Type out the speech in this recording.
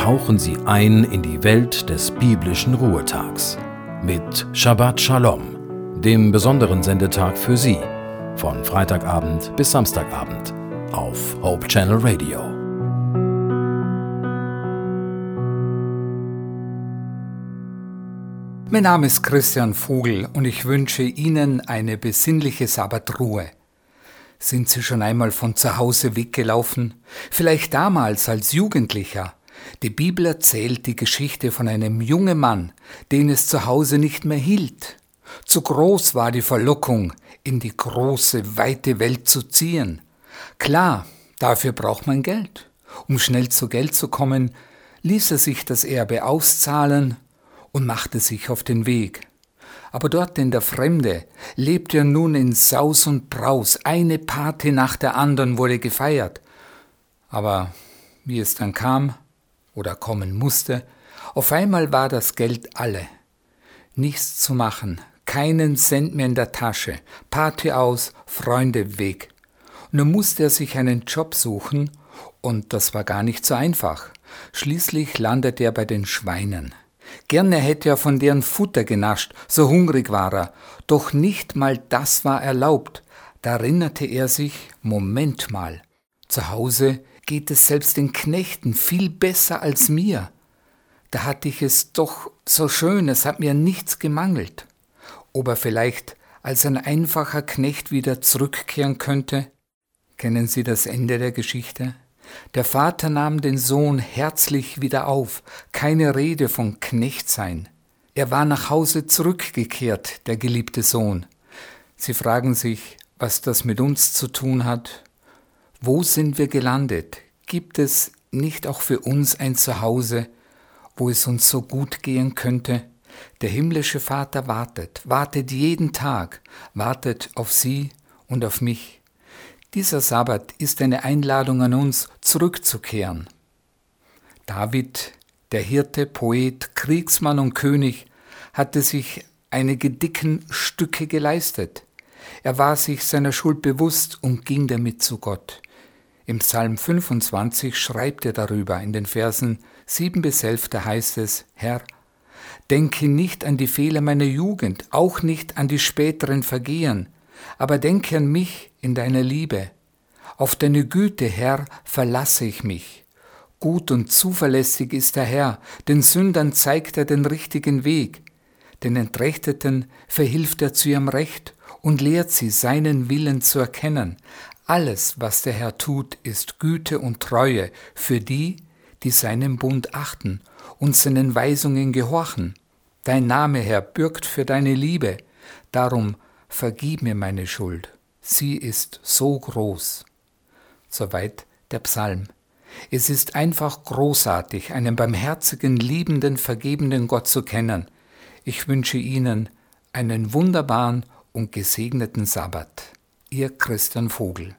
tauchen Sie ein in die Welt des biblischen Ruhetags mit Shabbat Shalom, dem besonderen Sendetag für Sie, von Freitagabend bis Samstagabend auf Hope Channel Radio. Mein Name ist Christian Vogel und ich wünsche Ihnen eine besinnliche Sabbatruhe. Sind Sie schon einmal von zu Hause weggelaufen? Vielleicht damals als Jugendlicher? Die Bibel erzählt die Geschichte von einem jungen Mann, den es zu Hause nicht mehr hielt. Zu groß war die Verlockung, in die große, weite Welt zu ziehen. Klar, dafür braucht man Geld. Um schnell zu Geld zu kommen, ließ er sich das Erbe auszahlen und machte sich auf den Weg. Aber dort in der Fremde lebte er nun in Saus und Braus, eine Party nach der anderen wurde gefeiert. Aber wie es dann kam, oder kommen musste, auf einmal war das Geld alle. Nichts zu machen, keinen Cent mehr in der Tasche, Party aus, Freunde weg. Nun musste er sich einen Job suchen, und das war gar nicht so einfach. Schließlich landete er bei den Schweinen. Gerne hätte er von deren Futter genascht, so hungrig war er, doch nicht mal das war erlaubt. Da erinnerte er sich, Moment mal, zu Hause geht es selbst den Knechten viel besser als mir. Da hatte ich es doch so schön, es hat mir nichts gemangelt. Ob er vielleicht als ein einfacher Knecht wieder zurückkehren könnte? Kennen Sie das Ende der Geschichte? Der Vater nahm den Sohn herzlich wieder auf, keine Rede von Knechtsein. Er war nach Hause zurückgekehrt, der geliebte Sohn. Sie fragen sich, was das mit uns zu tun hat? Wo sind wir gelandet? Gibt es nicht auch für uns ein Zuhause, wo es uns so gut gehen könnte? Der himmlische Vater wartet, wartet jeden Tag, wartet auf Sie und auf mich. Dieser Sabbat ist eine Einladung an uns, zurückzukehren. David, der Hirte, Poet, Kriegsmann und König, hatte sich einige dicken Stücke geleistet. Er war sich seiner Schuld bewusst und ging damit zu Gott. Im Psalm 25 schreibt er darüber in den Versen 7 bis 11, da heißt es, Herr, denke nicht an die Fehler meiner Jugend, auch nicht an die späteren Vergehen, aber denke an mich in deiner Liebe. Auf deine Güte, Herr, verlasse ich mich. Gut und zuverlässig ist der Herr, den Sündern zeigt er den richtigen Weg, den Entrechteten verhilft er zu ihrem Recht und lehrt sie, seinen Willen zu erkennen. Alles, was der Herr tut, ist Güte und Treue für die, die seinen Bund achten und seinen Weisungen gehorchen. Dein Name, Herr, bürgt für deine Liebe, darum vergib mir meine Schuld. Sie ist so groß. Soweit der Psalm. Es ist einfach großartig, einen barmherzigen, liebenden, vergebenden Gott zu kennen. Ich wünsche Ihnen einen wunderbaren und gesegneten Sabbat. Ihr Christian Vogel.